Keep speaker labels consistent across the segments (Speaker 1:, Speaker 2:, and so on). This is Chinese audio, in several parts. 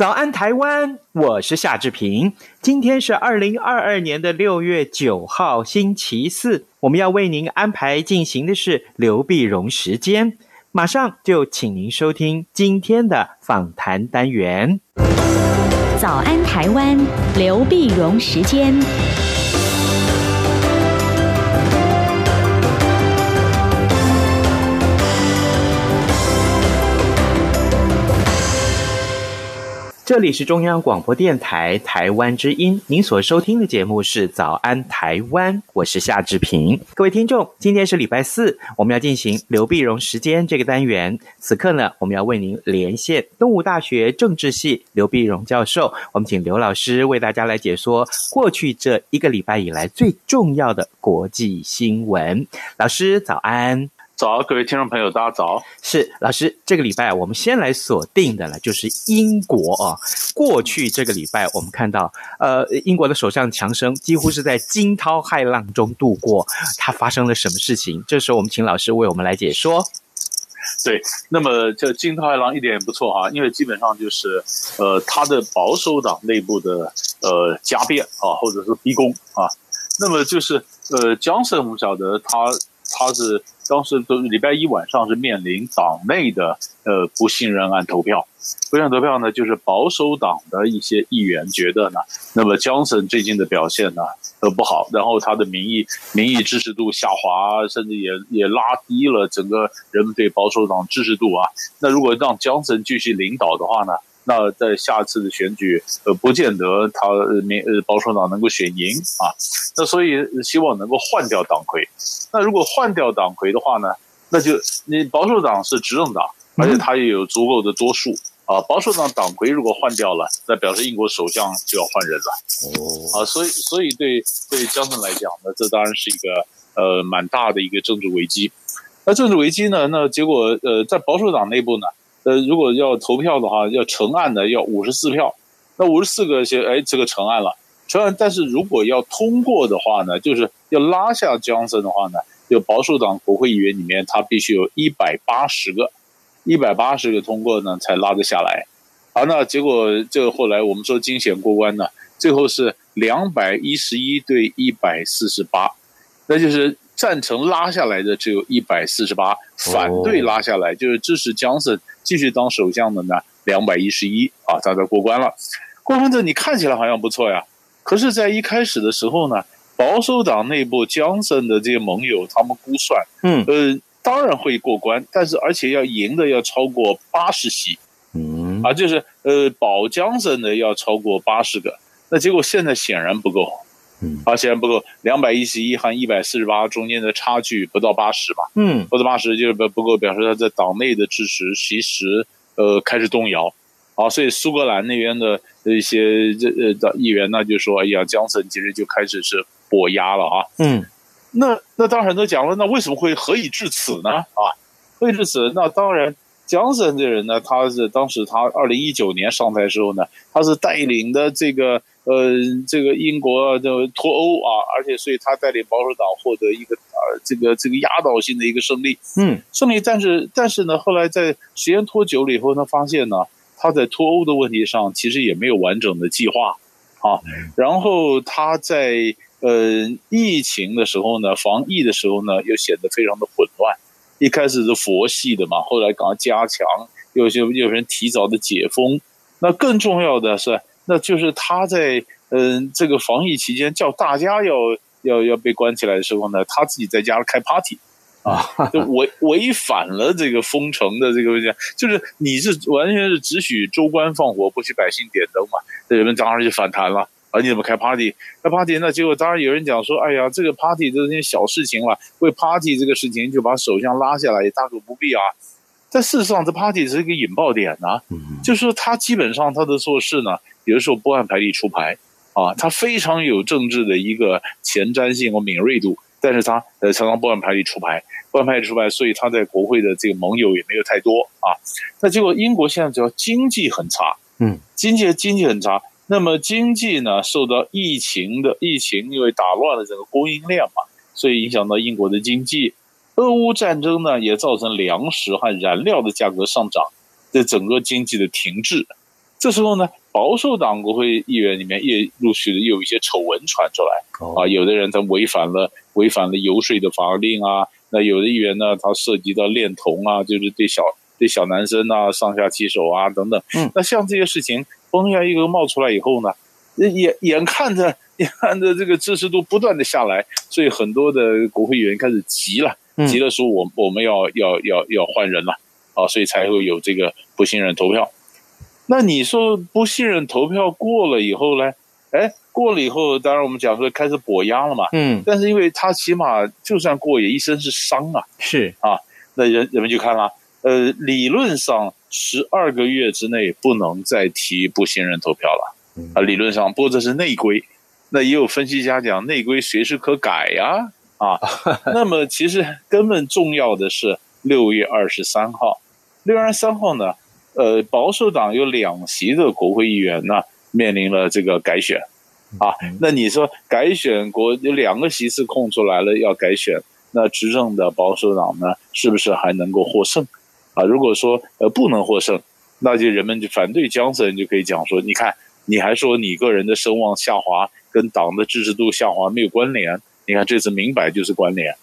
Speaker 1: 早安台湾，我是夏志平。今天是二零二二年的六月九号，星期四。我们要为您安排进行的是刘碧荣时间。马上就请您收听今天的访谈单元。
Speaker 2: 早安台湾，刘碧荣时间。
Speaker 1: 这里是中央广播电台台湾之音，您所收听的节目是《早安台湾》，我是夏志平。各位听众，今天是礼拜四，我们要进行刘碧荣时间这个单元。此刻呢，我们要为您连线东吴大学政治系刘碧荣教授，我们请刘老师为大家来解说过去这一个礼拜以来最重要的国际新闻。老师早安。
Speaker 3: 早，各位听众朋友，大家早。
Speaker 1: 是老师，这个礼拜我们先来锁定的了，就是英国啊。过去这个礼拜，我们看到，呃，英国的首相强生几乎是在惊涛骇浪中度过。他发生了什么事情？这时候我们请老师为我们来解说。
Speaker 3: 对，那么这惊涛骇浪一点也不错啊，因为基本上就是，呃，他的保守党内部的呃加变啊，或者是逼宫啊。那么就是，呃，强生我们晓得他他是。当时都礼拜一晚上是面临党内的呃不信任案投票，不信任投票呢，就是保守党的一些议员觉得呢，那么江森最近的表现呢呃不好，然后他的民意民意支持度下滑，甚至也也拉低了整个人们对保守党支持度啊。那如果让江森继续领导的话呢？那在下次的选举，呃，不见得他民呃保守党能够选赢啊。那所以希望能够换掉党魁。那如果换掉党魁的话呢，那就你保守党是执政党，而且他也有足够的多数啊。保守党党魁如果换掉了，那表示英国首相就要换人了。哦，啊，所以所以对对江森来讲呢，这当然是一个呃蛮大的一个政治危机。那政治危机呢，那结果呃在保守党内部呢。呃，如果要投票的话，要成案的要五十四票，那五十四个些，哎，这个成案了，成案。但是如果要通过的话呢，就是要拉下强生的话呢，就保守党国会议员里面，他必须有一百八十个，一百八十个通过呢，才拉得下来。好，那结果这个后来我们说惊险过关呢，最后是两百一十一对一百四十八，那就是。赞成拉下来的只有一百四十八，反对拉下来就是支持强生继续当首相的呢，两百一十一啊，大家过关了。过关这你看起来好像不错呀，可是，在一开始的时候呢，保守党内部江森的这些盟友他们估算，嗯，呃，当然会过关，但是而且要赢的要超过八十席，嗯，啊，就是呃保江森的要超过八十个，那结果现在显然不够。嗯，啊，显然不够，两百一十一和一百四十八中间的差距不到八十吧？嗯，不到八十就是不不够，表示他在党内的支持其实呃开始动摇。啊，所以苏格兰那边的一些这呃的议员呢就说：“哎呀，江森其实就开始是跛压了啊。”嗯，那那当然都讲了，那为什么会何以至此呢？啊，何以至此？那当然，江森这人呢，他是当时他二零一九年上台的时候呢，他是带领的这个。呃，这个英国的脱欧啊，而且所以他带领保守党获得一个呃这个这个压倒性的一个胜利，嗯，胜利。但是但是呢，后来在时间拖久了以后，他发现呢，他在脱欧的问题上其实也没有完整的计划啊。然后他在呃疫情的时候呢，防疫的时候呢，又显得非常的混乱。一开始是佛系的嘛，后来赶快加强，有些有人提早的解封。那更重要的是。那就是他在嗯、呃、这个防疫期间叫大家要要要被关起来的时候呢，他自己在家开 party 啊，就违违反了这个封城的这个问题，就是你是完全是只许州官放火，不许百姓点灯嘛，这人们当然就反弹了啊，你怎么开 party？开 party，那结果当然有人讲说，哎呀，这个 party 都是些小事情了，为 party 这个事情就把首相拉下来，也大可不必啊。但事实上，这 party 是一个引爆点啊，就是说他基本上他的做事呢，有的时候不按牌理出牌啊，他非常有政治的一个前瞻性和敏锐度，但是他呃常常不按牌理出牌，不按牌理出牌，所以他在国会的这个盟友也没有太多啊。那结果英国现在只要经济很差，嗯，经济经济很差。那么经济呢，受到疫情的疫情，因为打乱了整个供应链嘛，所以影响到英国的经济。俄乌战争呢，也造成粮食和燃料的价格上涨，这整个经济的停滞。这时候呢，保守党国会议员里面也陆续的有一些丑闻传出来啊，有的人他违反了违反了游说的法令啊，那有的议员呢，他涉及到恋童啊，就是对小对小男生啊上下其手啊等等。嗯，那像这些事情。风向一个冒出来以后呢，眼眼看着眼看着这个支持度不断的下来，所以很多的国会议员开始急了，急了说我我们要要要要换人了啊，所以才会有这个不信任投票。那你说不信任投票过了以后呢？哎，过了以后，当然我们讲说开始跛押了嘛。嗯，但是因为他起码就算过也一身是伤啊，是啊，那人人们就看了，呃，理论上。十二个月之内不能再提不信任投票了啊！理论上，不过这是内规。那也有分析家讲，内规随时可改呀啊！那么其实根本重要的是六月二十三号。六月二十三号呢，呃，保守党有两席的国会议员呢，面临了这个改选啊。那你说改选国有两个席次空出来了，要改选，那执政的保守党呢，是不是还能够获胜？啊，如果说呃不能获胜，那就人们就反对江森，就可以讲说，你看你还说你个人的声望下滑跟党的支持度下滑没有关联，你看这次明摆就是关联，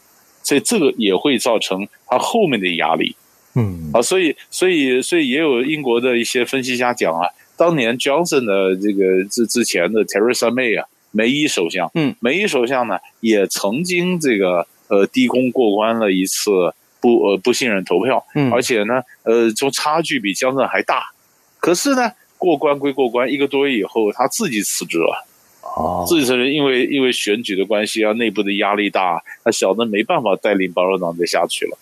Speaker 3: 所以这个也会造成他后面的压力。嗯，啊，所以所以所以也有英国的一些分析家讲啊，当年 Johnson 的这个之之前的 Theresa May 啊，梅伊首相，嗯，梅伊首相呢也曾经这个呃低空过关了一次。不呃不信任投票，嗯，而且呢，呃，就差距比 Johnson 还大，可是呢，过关归过关，一个多月以后，他自己辞职了，哦，自己辞职，因为因为选举的关系啊，内部的压力大，他小的没办法带领保守党再下去了，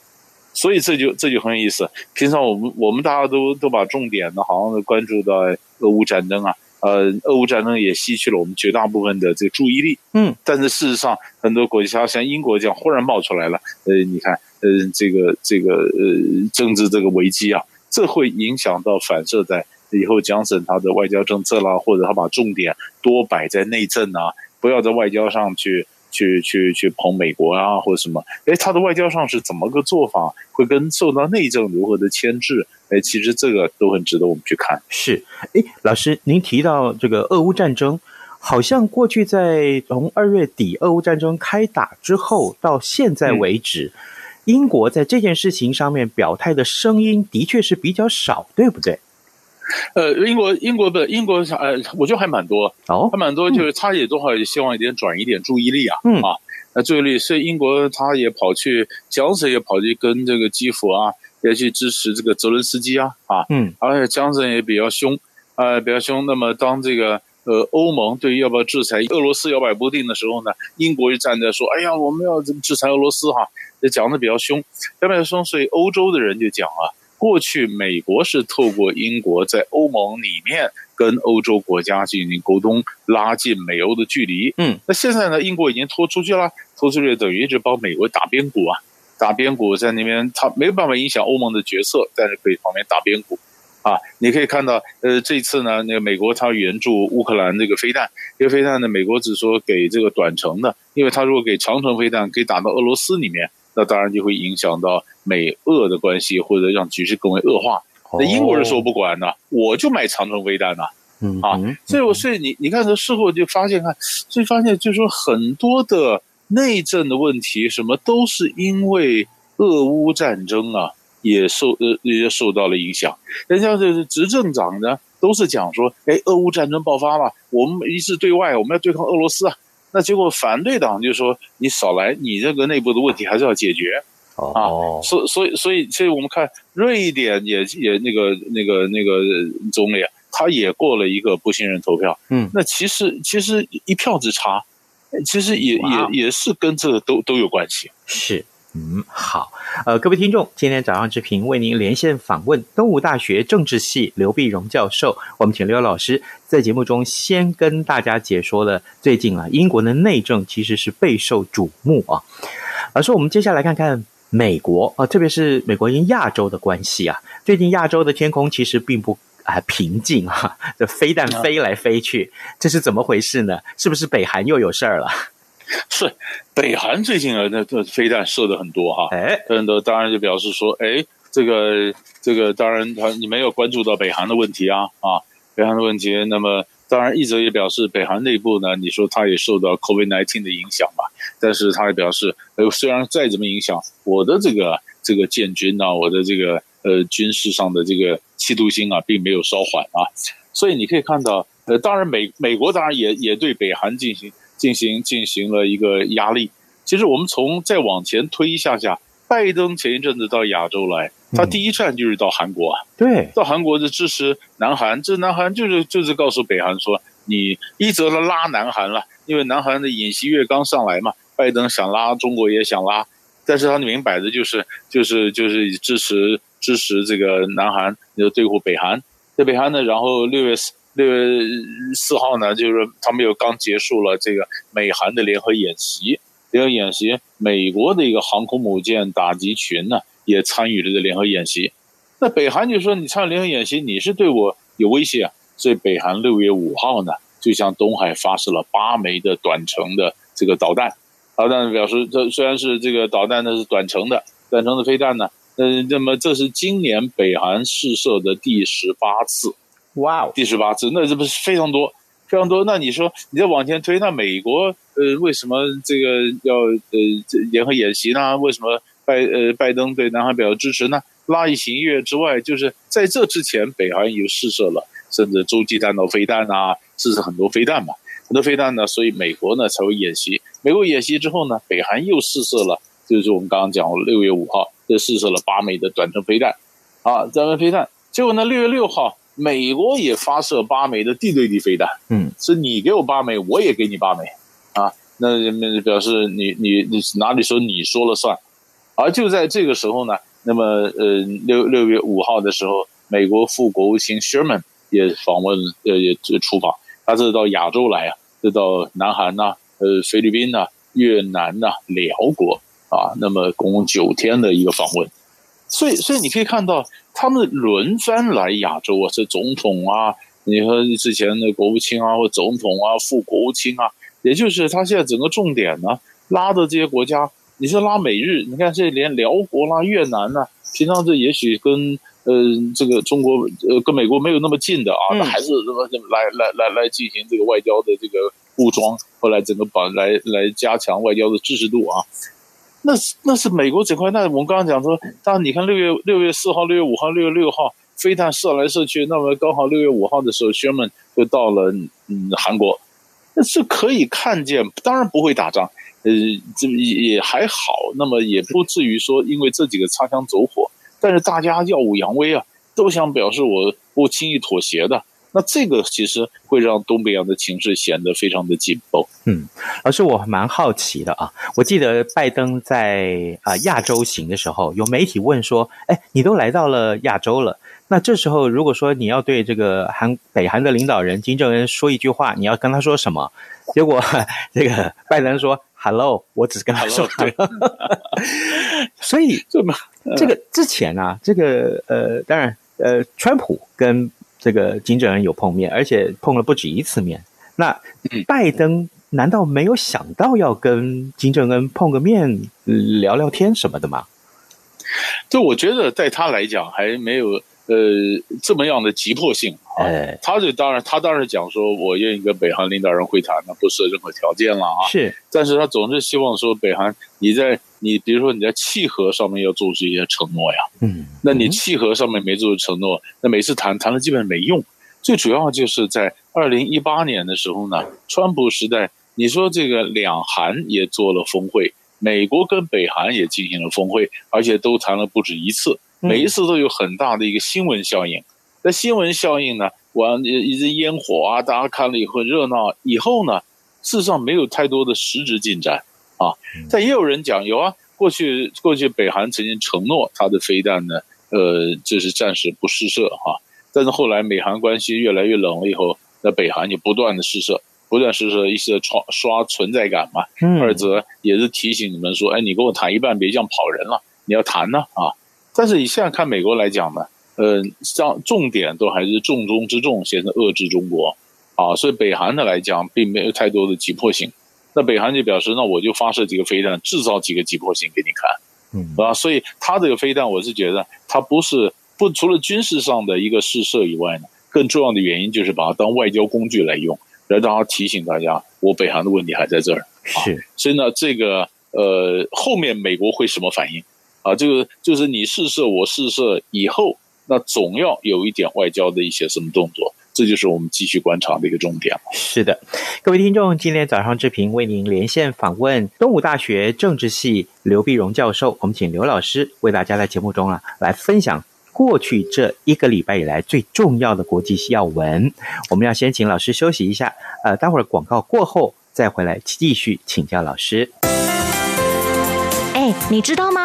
Speaker 3: 所以这就这就很有意思。平常我们我们大家都都把重点呢，好像都关注到俄乌战争啊。呃，俄乌战争也吸取了我们绝大部分的这个注意力，嗯，但是事实上，很多国家像英国这样忽然冒出来了，呃，你看，呃，这个这个呃政治这个危机啊，这会影响到反射在以后江省他的外交政策啦，或者他把重点多摆在内政啊，不要在外交上去。去去去捧美国啊，或者什么？哎，他的外交上是怎么个做法？会跟受到内政如何的牵制？哎，其实这个都很值得我们去看。
Speaker 1: 是，哎，老师，您提到这个俄乌战争，好像过去在从二月底俄乌战争开打之后到现在为止，嗯，英国在这件事情上面表态的声音的确是比较少，对不对？
Speaker 3: 呃，英国英国的英国呃，我觉得还蛮多哦，还蛮多，就是他也多少也希望一点转移点注意力啊，嗯啊，那注意力，所以英国他也跑去，强生也跑去跟这个基辅啊，也去支持这个泽伦斯基啊，啊，嗯，而且强生也比较凶，呃，比较凶。那么当这个呃欧盟对于要不要制裁俄罗斯摇摆不定的时候呢，英国就站在说，哎呀，我们要制裁俄罗斯哈、啊，也讲的比较凶，比较凶，所以欧洲的人就讲啊。过去美国是透过英国在欧盟里面跟欧洲国家进行沟通，拉近美欧的距离。嗯，那现在呢，英国已经拖出去了，拖出去等于一直帮美国打边鼓啊，打边鼓在那边，他没有办法影响欧盟的决策，但是可以旁边打边鼓啊。你可以看到，呃，这次呢，那个美国他援助乌克兰这个飞弹，这个飞弹呢，美国只说给这个短程的，因为他如果给长程飞弹，可以打到俄罗斯里面。那当然就会影响到美俄的关系，或者让局势更为恶化。那英国人说不管呢，我就买长城飞弹呐，嗯啊，所以我所以你你看这事后就发现看，所以发现就是说很多的内政的问题，什么都是因为俄乌战争啊，也受呃也受到了影响。人家就是执政党呢，都是讲说，哎，俄乌战争爆发了，我们一致对外，我们要对抗俄罗斯啊。那结果反对党就说：“你少来，你这个内部的问题还是要解决。”啊，所所以所以所以我们看瑞典也也那个那个那个总理，他也过了一个不信任投票。
Speaker 1: 嗯，
Speaker 3: 那其实其实一票之差，其实也也也是跟这个都都有关系。
Speaker 1: 是。嗯，好，呃，各位听众，今天早上之平为您连线访问东吴大学政治系刘碧荣教授。我们请刘老师在节目中先跟大家解说了最近啊，英国的内政其实是备受瞩目啊。老师，我们接下来看看美国啊，特别是美国跟亚洲的关系啊。最近亚洲的天空其实并不啊平静啊，这飞弹飞来飞去，这是怎么回事呢？是不是北韩又有事儿了？
Speaker 3: 是北韩最近啊，那这飞弹射的很多哈，
Speaker 1: 哎，
Speaker 3: 很多当然就表示说，哎，这个这个当然他你没有关注到北韩的问题啊啊，北韩的问题，那么当然一则也表示北韩内部呢，你说他也受到 COVID-19 的影响吧，但是他也表示，呃，虽然再怎么影响，我的这个这个建军啊，我的这个呃军事上的这个企图心啊，并没有稍缓啊，所以你可以看到，呃，当然美美国当然也也对北韩进行。进行进行了一个压力。其实我们从再往前推一下下，拜登前一阵子到亚洲来，他第一站就是到韩国啊。
Speaker 1: 对，
Speaker 3: 到韩国就支持南韩，这南韩就是就是告诉北韩说，你一则他拉南韩了，因为南韩的尹锡悦刚上来嘛，拜登想拉，中国也想拉，但是他明摆着就是就是就是支持支持这个南韩，就对付北韩。在北韩呢，然后六月四。六月四号呢，就是他们又刚结束了这个美韩的联合演习。联合演习，美国的一个航空母舰打击群呢，也参与了这个联合演习。那北韩就说：“你参与联合演习，你是对我有威胁啊！”所以北韩六月五号呢，就向东海发射了八枚的短程的这个导弹。导弹表示，这虽然是这个导弹呢是短程的，短程的飞弹呢，呃，那么这是今年北韩试射的第十八次。
Speaker 1: 哇哦，
Speaker 3: 第十八次，那这不是非常多，非常多？那你说你再往前推，那美国呃为什么这个要呃联合演习呢？为什么拜呃拜登对南韩表示支持呢？拉一行月之外，就是在这之前，北韩有试射了，甚至洲际弹道飞弹啊，试射很多飞弹嘛，很多飞弹呢，所以美国呢才会演习。美国演习之后呢，北韩又试射了，就是我们刚刚讲六月五号这试射了八枚的短程飞弹，啊，短程飞弹，结果呢六月六号。美国也发射八枚的地对地飞弹，
Speaker 1: 嗯，
Speaker 3: 是你给我八枚，我也给你八枚，啊，那那表示你你你哪里说你说了算？而就在这个时候呢，那么呃六六月五号的时候，美国副国务卿 Sherman 也访问呃也出访，他这是到亚洲来啊，这到南韩呐、啊，呃菲律宾呐、啊，越南呐、啊，寮国。啊，那么共九天的一个访问。所以，所以你可以看到，他们轮番来亚洲啊，是总统啊，你和之前的国务卿啊，或总统啊，副国务卿啊，也就是他现在整个重点呢，拉的这些国家，你是拉美日，你看这连辽国啦、越南呐、啊，平常这也许跟呃这个中国呃跟美国没有那么近的啊，那还是什么来来来来进行这个外交的这个武装，后来整个把来来加强外交的支持度啊。那是那是美国这块，那我们刚刚讲说，当你看六月六月四号、六月五号、六月六号飞弹射来射去，那么刚好六月五号的时候，Sherman 就到了嗯韩国，那是可以看见，当然不会打仗，呃，这也也还好，那么也不至于说因为这几个擦枪走火，但是大家耀武扬威啊，都想表示我不轻易妥协的。那这个其实会让东北亚的情势显得非常的紧绷。
Speaker 1: 嗯，而是我蛮好奇的啊。我记得拜登在啊亚洲行的时候，有媒体问说：“哎，你都来到了亚洲了，那这时候如果说你要对这个韩北韩的领导人金正恩说一句话，你要跟他说什么？” 结果这个拜登说：“Hello，我只是跟他说。” Hello，所以这么这个之前啊，这个呃，当然呃，川普跟这个金正恩有碰面，而且碰了不止一次面。那拜登难道没有想到要跟金正恩碰个面聊聊天什么的吗？
Speaker 3: 就我觉得，在他来讲还没有。呃，这么样的急迫性啊，他就当然，他当然讲说，我愿意跟北韩领导人会谈，那不设任何条件了啊。
Speaker 1: 是，
Speaker 3: 但是他总是希望说，北韩你在你比如说你在契合上面要做出一些承诺呀。
Speaker 1: 嗯，
Speaker 3: 那你契合上面没做出承诺，那每次谈谈了基本上没用。最主要就是在二零一八年的时候呢，川普时代，你说这个两韩也做了峰会，美国跟北韩也进行了峰会，而且都谈了不止一次。每一次都有很大的一个新闻效应，那新闻效应呢，完一一直烟火啊，大家看了以后热闹，以后呢，事实上没有太多的实质进展啊。但也有人讲有啊，过去过去北韩曾经承诺他的飞弹呢，呃，这是暂时不试射哈、啊。但是后来美韩关系越来越冷了以后，那北韩就不断的试射，不断试射，一是刷刷存在感嘛，二则也是提醒你们说，哎，你跟我谈一半，别这样跑人了，你要谈呢啊。但是你现在看美国来讲呢，呃，像重点都还是重中之重，先是遏制中国，啊，所以北韩的来讲并没有太多的急迫性。那北韩就表示，那我就发射几个飞弹，制造几个急迫性给你看，嗯，啊，所以他这个飞弹，我是觉得它不是不除了军事上的一个试射以外呢，更重要的原因就是把它当外交工具来用，来让他提醒大家，我北韩的问题还在这儿，是，啊，所以呢，这个呃，后面美国会什么反应？啊，这个就是你试射，我试射以后，那总要有一点外交的一些什么动作，这就是我们继续观察的一个重点。
Speaker 1: 是的，各位听众，今天早上志平为您连线访问东吴大学政治系刘碧荣教授，我们请刘老师为大家在节目中啊来分享过去这一个礼拜以来最重要的国际要闻。我们要先请老师休息一下，呃，待会儿广告过后再回来继续请教老师。
Speaker 2: 哎，你知道吗？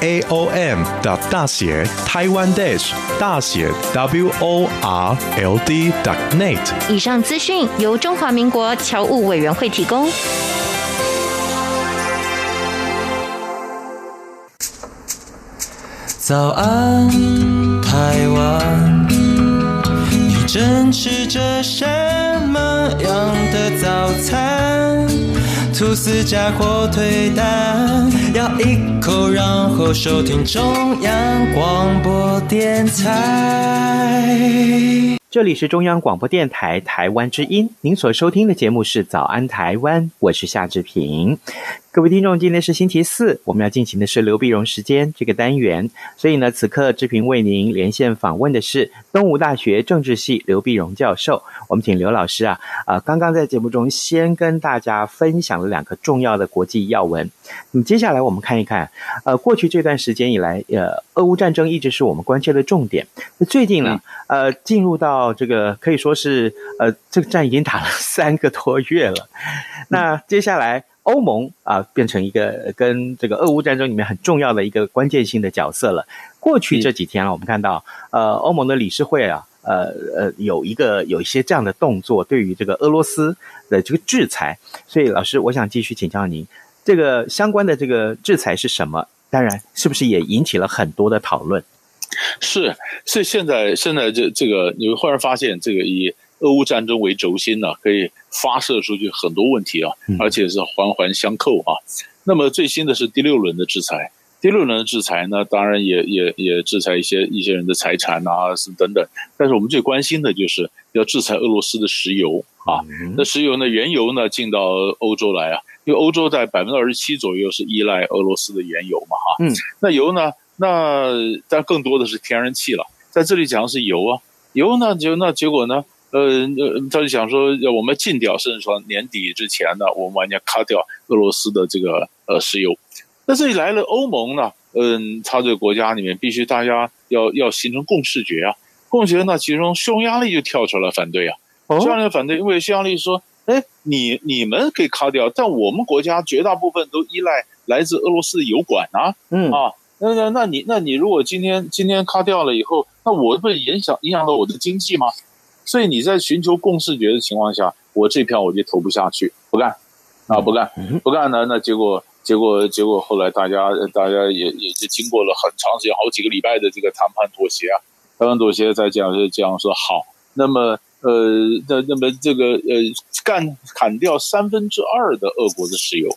Speaker 4: A O M 的大写台湾 dash 大写 W O R L D net。
Speaker 2: 以上资讯由中华民国侨务委员会提供。
Speaker 5: 早安，台湾，你正吃着什么样的早餐？吐司加火腿蛋，咬一口，然后收听中央广播电台。
Speaker 1: 这里是中央广播电台台湾之音，您所收听的节目是《早安台湾》，我是夏志平。各位听众，今天是星期四，我们要进行的是刘碧荣时间这个单元，所以呢，此刻志平为您连线访问的是东吴大学政治系刘碧荣教授。我们请刘老师啊，呃，刚刚在节目中先跟大家分享了两个重要的国际要闻。那么接下来我们看一看，呃，过去这段时间以来，呃，俄乌战争一直是我们关切的重点。那最近呢，呃，进入到这个可以说是，呃，这个战已经打了三个多月了。那接下来。欧盟啊，变成一个跟这个俄乌战争里面很重要的一个关键性的角色了。过去这几天啊，我们看到，呃，欧盟的理事会啊，呃呃，有一个有一些这样的动作，对于这个俄罗斯的这个制裁。所以，老师，我想继续请教您，这个相关的这个制裁是什么？当然，是不是也引起了很多的讨论？
Speaker 3: 是，所以现在现在这这个，你会忽然发现，这个以俄乌战争为轴心呢、啊，可以。发射出去很多问题啊，而且是环环相扣啊。那么最新的是第六轮的制裁，第六轮的制裁呢，当然也也也制裁一些一些人的财产啊，是等等。但是我们最关心的就是要制裁俄罗斯的石油啊。那石油呢，原油呢进到欧洲来啊，因为欧洲在百分之二十七左右是依赖俄罗斯的原油嘛，哈。嗯。那油呢？那但更多的是天然气了。在这里讲的是油啊，油呢就那结果呢？呃，呃，他就想说，要我们禁掉，甚至说年底之前呢，我们完全卡掉俄罗斯的这个呃石油。那这里来了欧盟呢，嗯，他这个国家里面必须大家要要形成共识觉啊，共识觉呢，其中匈牙利就跳出来反对啊，匈牙利反对，因为匈牙利说，哎，你你们可以卡掉，但我们国家绝大部分都依赖来自俄罗斯的油管啊，嗯啊，那那那你那你如果今天今天卡掉了以后，那我会影响影响到我的经济吗？所以你在寻求共识觉的情况下，我这票我就投不下去，不干啊，不干，不干呢，那结果结果结果后来大家大家也也就经过了很长时间，好几个礼拜的这个谈判妥协啊，谈判妥协再讲是这样说好，那么呃那那么这个呃干砍掉三分之二的俄国的石油。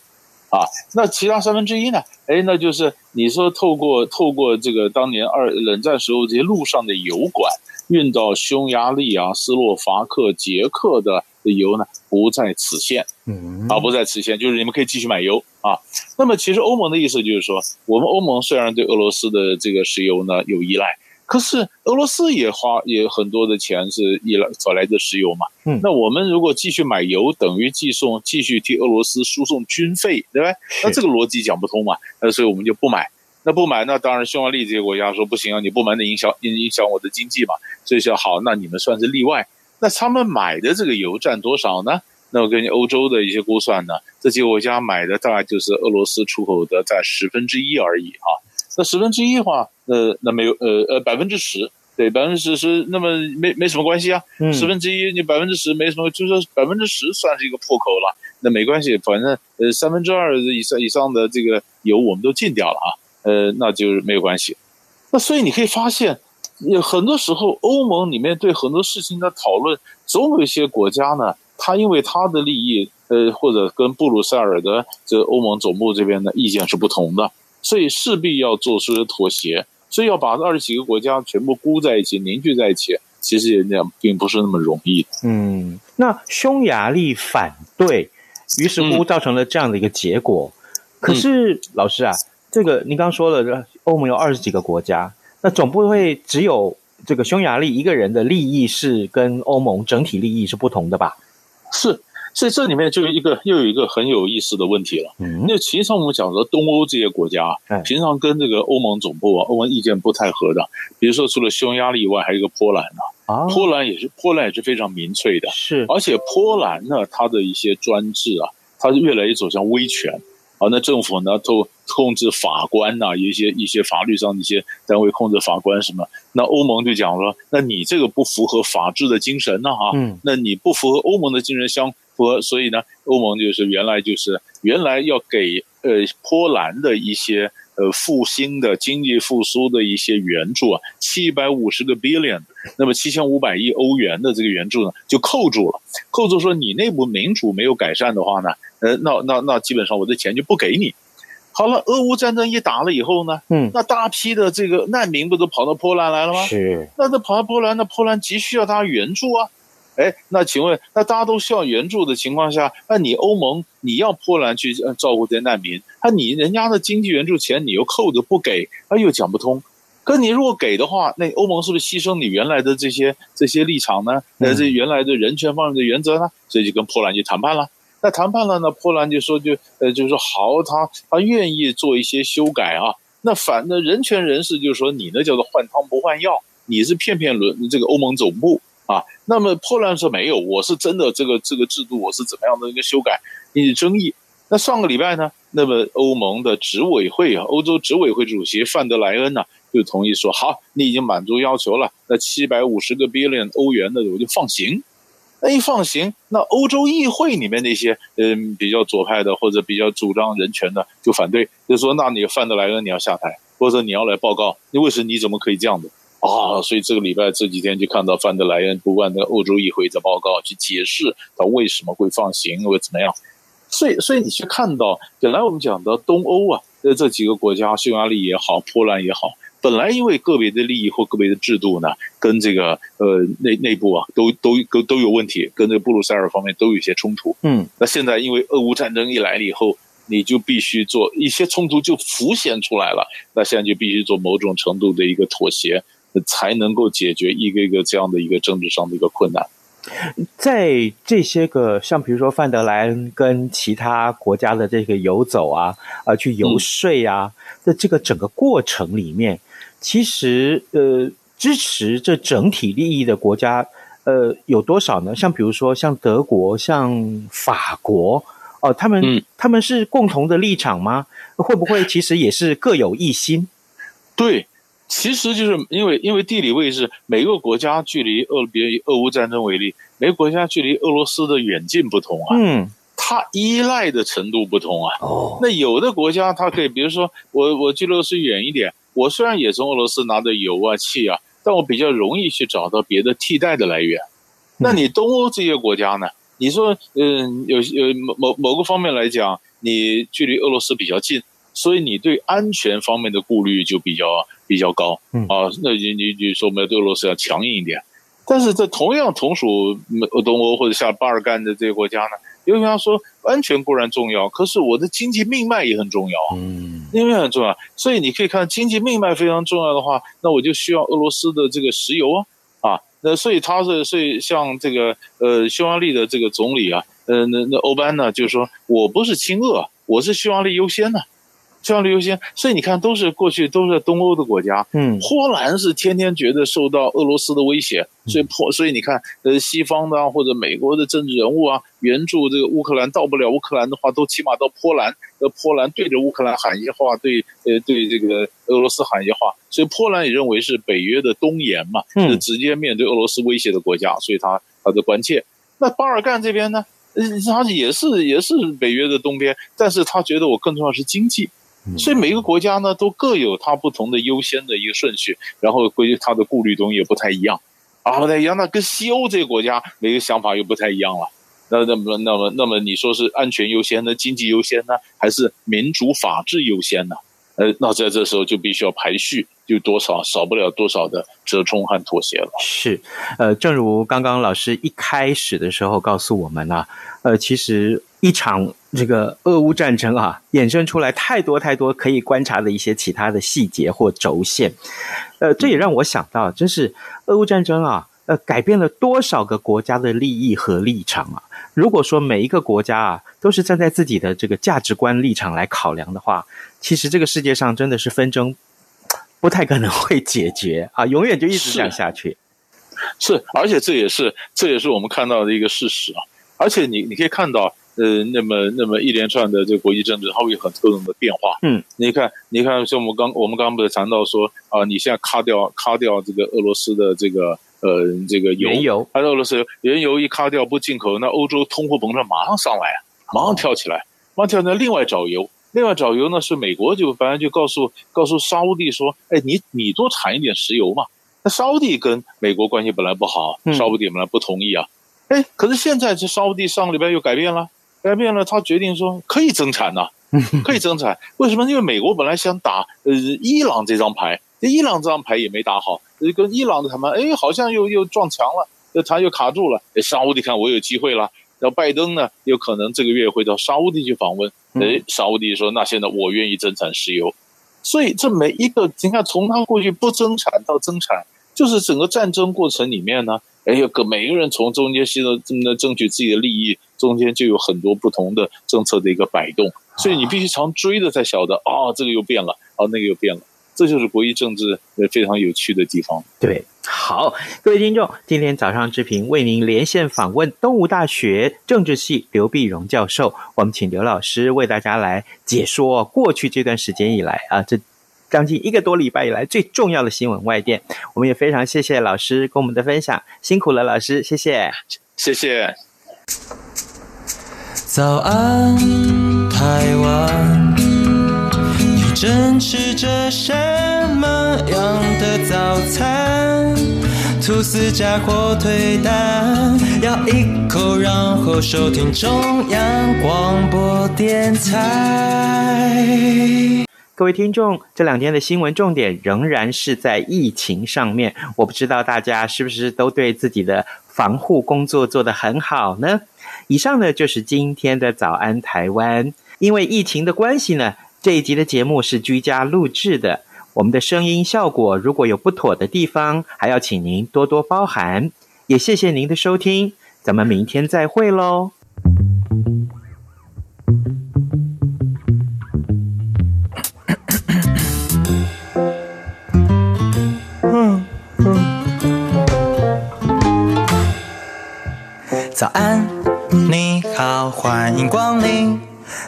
Speaker 3: 啊，那其他三分之一呢？哎，那就是你说透过透过这个当年二冷战时候这些路上的油管运到匈牙利啊、斯洛伐克、捷克的油呢，不在此限。嗯，啊，不在此限，就是你们可以继续买油啊。那么其实欧盟的意思就是说，我们欧盟虽然对俄罗斯的这个石油呢有依赖。可是俄罗斯也花也很多的钱是依赖找来的石油嘛，嗯，那我们如果继续买油，等于寄送继续替俄罗斯输送军费，对吧？那这个逻辑讲不通嘛，那所以我们就不买。那不买，那当然匈牙利这些国家说不行啊，你不买，那影响影响我的经济嘛，所以说好，那你们算是例外。那他们买的这个油占多少呢？那我根据欧洲的一些估算呢，这几个国家买的大概就是俄罗斯出口的在十分之一而已啊。那十分之一的话，呃，那没有，呃呃，百分之十，对，百分之十是那么没没什么关系啊。嗯、十分之一，你百分之十没什么，就是说百分之十算是一个破口了，那没关系，反正呃三分之二以上以上的这个油我们都禁掉了啊，呃，那就是没有关系。那所以你可以发现，有很多时候欧盟里面对很多事情的讨论，总有一些国家呢，他因为他的利益，呃，或者跟布鲁塞尔的这个欧盟总部这边的意见是不同的。所以势必要做出妥协，所以要把二十几个国家全部箍在一起、凝聚在一起，其实也那样并不是那么容易。
Speaker 1: 嗯，那匈牙利反对，于是乎造成了这样的一个结果。嗯、可是老师啊，这个您刚刚说了，欧盟有二十几个国家，那总不会只有这个匈牙利一个人的利益是跟欧盟整体利益是不同的吧？
Speaker 3: 是。所以这里面就一个又有一个很有意思的问题了。嗯，那其实我们讲说东欧这些国家，平常跟这个欧盟总部啊、欧盟意见不太合的。比如说，除了匈牙利以外，还有一个波兰呢。啊，波兰也是，波兰也是非常民粹的。是，而且波兰呢，它的一些专制啊，它是越来越走向威权。啊，那政府呢，都控制法官呐、啊，一些一些法律上的一些单位控制法官什么。那欧盟就讲说，那你这个不符合法治的精神呢，哈，嗯，那你不符合欧盟的精神相。合，所以呢，欧盟就是原来就是原来要给呃波兰的一些呃复兴的经济复苏的一些援助啊，七百五十个 billion，那么七千五百亿欧元的这个援助呢，就扣住了，扣住说你内部民主没有改善的话呢，呃，那那那基本上我的钱就不给你。好了，俄乌战争一打了以后呢，嗯，那大批的这个难民不都跑到波兰来了吗？是，那那跑到波兰，那波兰急需要他援助啊。哎，那请问，那大家都需要援助的情况下，那你欧盟你要波兰去照顾这些难民，那你人家的经济援助钱你又扣着不给，那又讲不通。可你如果给的话，那欧盟是不是牺牲你原来的这些这些立场呢？那这原来的人权方面的原则呢？所以就跟波兰去谈判了。那谈判了呢，波兰就说就呃就说好，他他愿意做一些修改啊。那反的人权人士就说你那叫做换汤不换药，你是骗骗伦这个欧盟总部。啊，那么波兰说没有，我是真的这个这个制度我是怎么样的一个修改引起争议。那上个礼拜呢，那么欧盟的执委会啊，欧洲执委会主席范德莱恩呢、就同意说好，你已经满足要求了，那七百五十个 billion 欧元的我就放行。那一放行，那欧洲议会里面那些嗯比较左派的或者比较主张人权的就反对，就说那你范德莱恩你要下台，或者你要来报告，你为什么你怎么可以这样的？啊，所以这个礼拜这几天就看到范德莱恩不断的欧洲议会的报告去解释他为什么会放行会怎么样，所以所以你去看到本来我们讲的东欧啊，呃这几个国家匈牙利也好，波兰也好，本来因为个别的利益或个别的制度呢，跟这个呃内内部啊都都都都有问题，跟这个布鲁塞尔方面都有一些冲突。嗯，那现在因为俄乌战争一来了以后，你就必须做一些冲突就浮现出来了，那现在就必须做某种程度的一个妥协。才能够解决一个一个这样的一个政治上的一个困难。
Speaker 1: 在这些个像比如说范德莱恩跟其他国家的这个游走啊，啊去游说啊的这个整个过程里面，其实呃支持这整体利益的国家呃有多少呢？像比如说像德国、像法国哦，他们、嗯、他们是共同的立场吗？会不会其实也是各有一心？
Speaker 3: 对。其实就是因为因为地理位置，每个国家距离俄比如俄乌战争为例，每个国家距离俄罗斯的远近不同啊，
Speaker 1: 嗯，
Speaker 3: 它依赖的程度不同啊。
Speaker 1: 哦，
Speaker 3: 那有的国家它可以，比如说我我距俄罗斯远一点，我虽然也从俄罗斯拿的油啊气啊，但我比较容易去找到别的替代的来源。那你东欧这些国家呢？你说，嗯，有有某某某个方面来讲，你距离俄罗斯比较近，所以你对安全方面的顾虑就比较比较高，嗯啊，那你你你说我们对俄罗斯要强硬一点，但是这同样同属东欧或者像巴尔干的这些国家呢，有人说安全固然重要，可是我的经济命脉也很重要，嗯，命脉很重要，所以你可以看经济命脉非常重要的话，那我就需要俄罗斯的这个石油啊。啊那所以他是，所以像这个呃，匈牙利的这个总理啊，呃，那那欧班呢，就是说我不是亲俄，我是匈牙利优先的。匈牙利优先，所以你看，都是过去都是东欧的国家。嗯，波兰是天天觉得受到俄罗斯的威胁，所以破，所以你看，呃，西方的或者美国的政治人物啊，援助这个乌克兰，到不了乌克兰的话，都起码到波兰，呃，波兰对着乌克兰喊一话，对，呃，对这个俄罗斯喊一话，所以波兰也认为是北约的东延嘛，是直接面对俄罗斯威胁的国家，所以他他的关切。那巴尔干这边呢，他也是也是北约的东边，但是他觉得我更重要是经济。所以每个国家呢，都各有它不同的优先的一个顺序，然后关于它的顾虑东西也不太一样，啊，不太一样。那跟西欧这个国家每个想法又不太一样了。那那么那么那么你说是安全优先呢，经济优先呢，还是民主法治优先呢？呃，那在这时候就必须要排序，就多少少不了多少的折冲和妥协了。
Speaker 1: 是，呃，正如刚刚老师一开始的时候告诉我们啊，呃，其实一场。这个俄乌战争啊，衍生出来太多太多可以观察的一些其他的细节或轴线，呃，这也让我想到，真是俄乌战争啊，呃，改变了多少个国家的利益和立场啊。如果说每一个国家啊，都是站在自己的这个价值观立场来考量的话，其实这个世界上真的是纷争不太可能会解决啊，永远就一直这样下去。
Speaker 3: 是，而且这也是这也是我们看到的一个事实啊。而且你你可以看到。呃，那么那么一连串的这个国际政治，它会有很多种的变化。嗯，你看，你看，像我们刚我们刚刚不是谈到说啊、呃，你现在卡掉卡掉这个俄罗斯的这个呃这个油，原油，它俄罗斯原油一卡掉不进口，那欧洲通货膨胀马上上来啊，马上跳起来，马上跳起来，另外找油，另外找油呢是美国就反正就告诉告诉沙乌地说，哎，你你多产一点石油嘛。那沙乌地跟美国关系本来不好，沙乌地本来不同意啊，哎、嗯，可是现在这沙乌地上个礼拜又改变了。改变了，他决定说可以增产呐，可以增产。为什么？因为美国本来想打呃伊朗这张牌，这伊朗这张牌也没打好，跟伊朗的谈判，哎，好像又又撞墙了，这他又卡住了。哎，沙乌地看我有机会了，然后拜登呢，有可能这个月会到沙乌地去访问。哎，沙乌地说，那现在我愿意增产石油。所以这每一个，你看从他过去不增产到增产，就是整个战争过程里面呢。哎呦，各每个人从中间吸收，这么的争取自己的利益，中间就有很多不同的政策的一个摆动，所以你必须常追着才晓得啊、哦，这个又变了，啊、哦，那个又变了，这就是国际政治非常有趣的地方。
Speaker 1: 对，好，各位听众，今天早上志平为您连线访问东吴大学政治系刘碧荣教授，我们请刘老师为大家来解说过去这段时间以来啊，这。将近一个多礼拜以来最重要的新闻外电，我们也非常谢谢老师跟我们的分享，辛苦了，老师，谢谢，
Speaker 3: 谢谢。
Speaker 5: 早安，台湾，你正吃着什么样的早餐？吐司加火腿蛋，咬一口，然后收听中央广播电台。
Speaker 1: 各位听众，这两天的新闻重点仍然是在疫情上面。我不知道大家是不是都对自己的防护工作做得很好呢？以上呢就是今天的早安台湾。因为疫情的关系呢，这一集的节目是居家录制的，我们的声音效果如果有不妥的地方，还要请您多多包涵。也谢谢您的收听，咱们明天再会喽。
Speaker 5: 早安，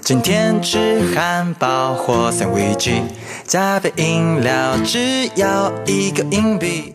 Speaker 5: 今天吃汉堡或三明治，加杯饮料只要一个硬币。